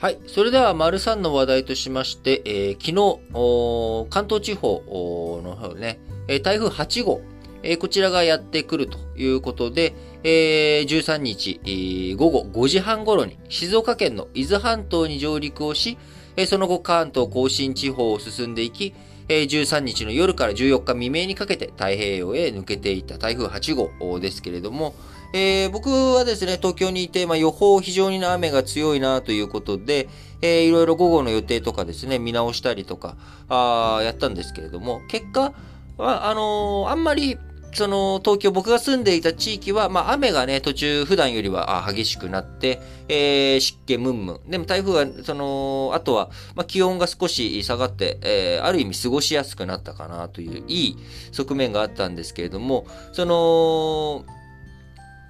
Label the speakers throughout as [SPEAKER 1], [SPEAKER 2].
[SPEAKER 1] はい。それでは、丸3の話題としまして、えー、昨日、関東地方の方ね、台風8号、えー、こちらがやってくるということで、えー、13日、えー、午後5時半頃に静岡県の伊豆半島に上陸をし、えー、その後関東甲信地方を進んでいき、えー、13日の夜から14日未明にかけて太平洋へ抜けていった台風8号ですけれども、えー、僕はですね、東京にいて、まあ、予報非常に雨が強いなということで、えー、いろいろ午後の予定とかですね、見直したりとか、あやったんですけれども、結果は、あのー、あんまり、その、東京、僕が住んでいた地域は、まあ、雨がね、途中、普段よりは激しくなって、えー、湿気ムンムン。でも台風は、その、あとは、まあ、気温が少し下がって、えー、ある意味過ごしやすくなったかなという、いい側面があったんですけれども、その、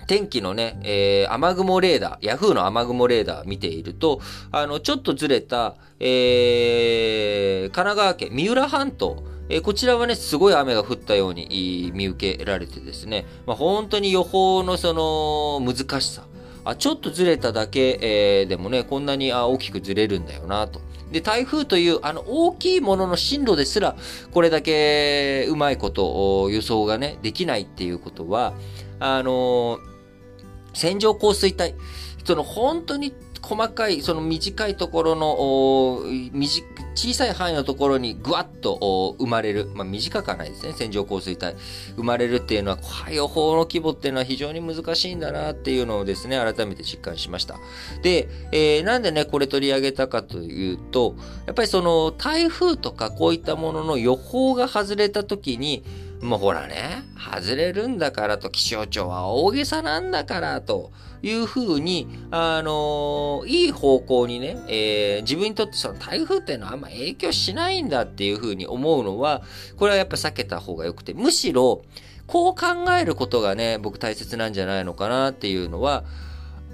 [SPEAKER 1] 天気のね、えー、雨雲レーダー、ヤフーの雨雲レーダー見ていると、あの、ちょっとずれた、えー、神奈川県三浦半島、え、こちらはね、すごい雨が降ったように見受けられてですね、まあ、本当に予報のその難しさ、あちょっとずれただけ、えー、でもね、こんなにあ大きくずれるんだよなと。で、台風というあの大きいものの進路ですら、これだけうまいこと予想がね、できないっていうことは、あのー線状降水帯、その本当に細かい、その短いところの、小さい範囲のところにぐわっと生まれる。まあ、短くはないですね。線状降水帯。生まれるっていうのは、予報の規模っていうのは非常に難しいんだなっていうのをですね、改めて実感しました。で、えー、なんでね、これ取り上げたかというと、やっぱりその台風とかこういったものの予報が外れた時に、もうほらね、外れるんだからと、気象庁は大げさなんだからというふうに、あのー、いい方向にね、えー、自分にとってその台風っていうのはあんま影響しないんだっていうふうに思うのは、これはやっぱ避けた方が良くて、むしろ、こう考えることがね、僕大切なんじゃないのかなっていうのは、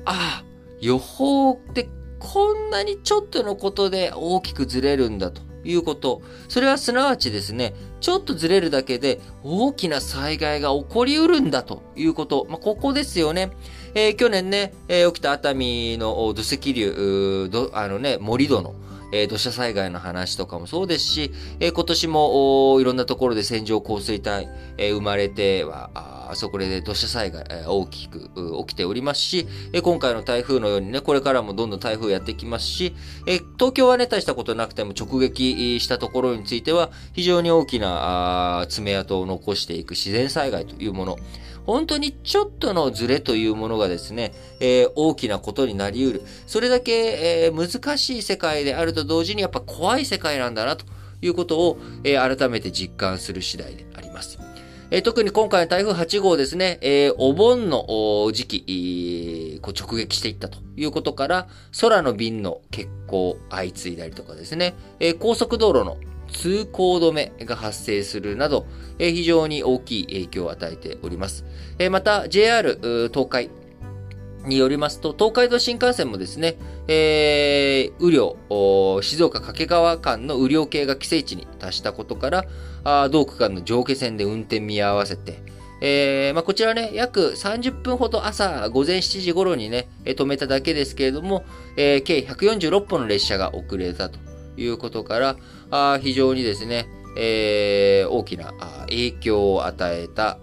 [SPEAKER 1] ああ、予報ってこんなにちょっとのことで大きくずれるんだと。いうこと。それはすなわちですね、ちょっとずれるだけで大きな災害が起こりうるんだということ。まあ、ここですよね。えー、去年ね、えー、起きた熱海の土石流、あのね、盛り土の、え、土砂災害の話とかもそうですし、え、今年もいろんなところで線状降水帯、え、生まれては、あそこで土砂災害、え、大きく起きておりますし、え、今回の台風のようにね、これからもどんどん台風やってきますし、え、東京はね、大したことなくても直撃したところについては、非常に大きな爪痕を残していく自然災害というもの、本当にちょっとのズレというものがですね、えー、大きなことになり得る。それだけ、えー、難しい世界であると同時にやっぱ怖い世界なんだなということを、えー、改めて実感する次第であります。え、特に今回の台風8号ですね、え、お盆の時期、こう直撃していったということから、空の便の欠航相次いだりとかですね、え、高速道路の通行止めが発生するなど、非常に大きい影響を与えております。また、JR 東海によりますと、東海道新幹線もですね、えー、雨量、静岡掛川間の雨量計が規制値に達したことから、同区間の上下線で運転見合わせて、えーまあ、こちらね、約30分ほど朝午前7時頃にね、止めただけですけれども、えー、計146本の列車が遅れたということから、あ非常にですね、えー、大きな影響を与えた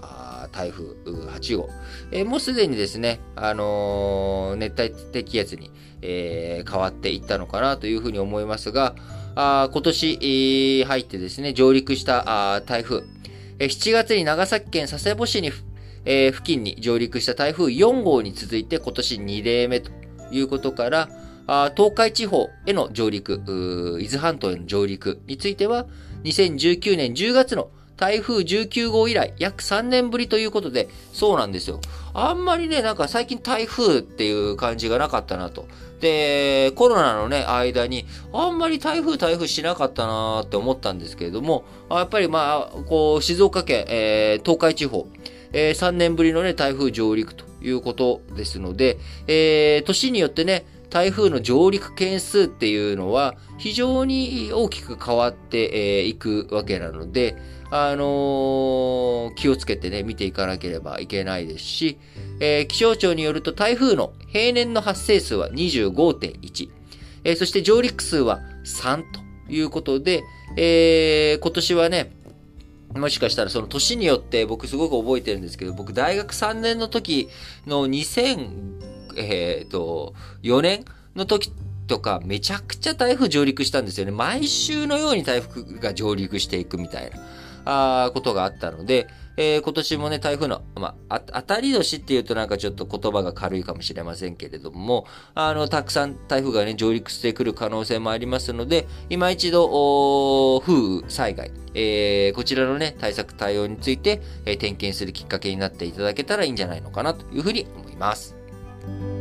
[SPEAKER 1] 台風8号。えー、もうすでにですね、あのー、熱帯低気圧に、え、変わっていったのかなというふうに思いますが、あ今年、入ってですね、上陸したあ台風、え、7月に長崎県佐世保市に、え、付近に上陸した台風4号に続いて今年2例目ということから、東海地方への上陸、伊豆半島への上陸については、2019年10月の台風19号以来、約3年ぶりということで、そうなんですよ。あんまりね、なんか最近台風っていう感じがなかったなと。で、コロナのね、間に、あんまり台風台風しなかったなーって思ったんですけれども、やっぱりまあ、こう、静岡県、えー、東海地方、えー、3年ぶりのね、台風上陸ということですので、えー、年によってね、台風の上陸件数っていうのは非常に大きく変わっていくわけなので、あのー、気をつけてね、見ていかなければいけないですし、えー、気象庁によると台風の平年の発生数は25.1。えー、そして上陸数は3ということで、えー、今年はね、もしかしたらその年によって僕すごく覚えてるんですけど、僕大学3年の時の2000、えっ、ー、と、4年の時とかめちゃくちゃ台風上陸したんですよね。毎週のように台風が上陸していくみたいな、あことがあったので、えー、今年もね、台風の、まあ、当たり年っていうとなんかちょっと言葉が軽いかもしれませんけれども、あの、たくさん台風がね、上陸してくる可能性もありますので、今一度、風雨災害、えー、こちらのね、対策対応について、えー、点検するきっかけになっていただけたらいいんじゃないのかなというふうに思います。Bye.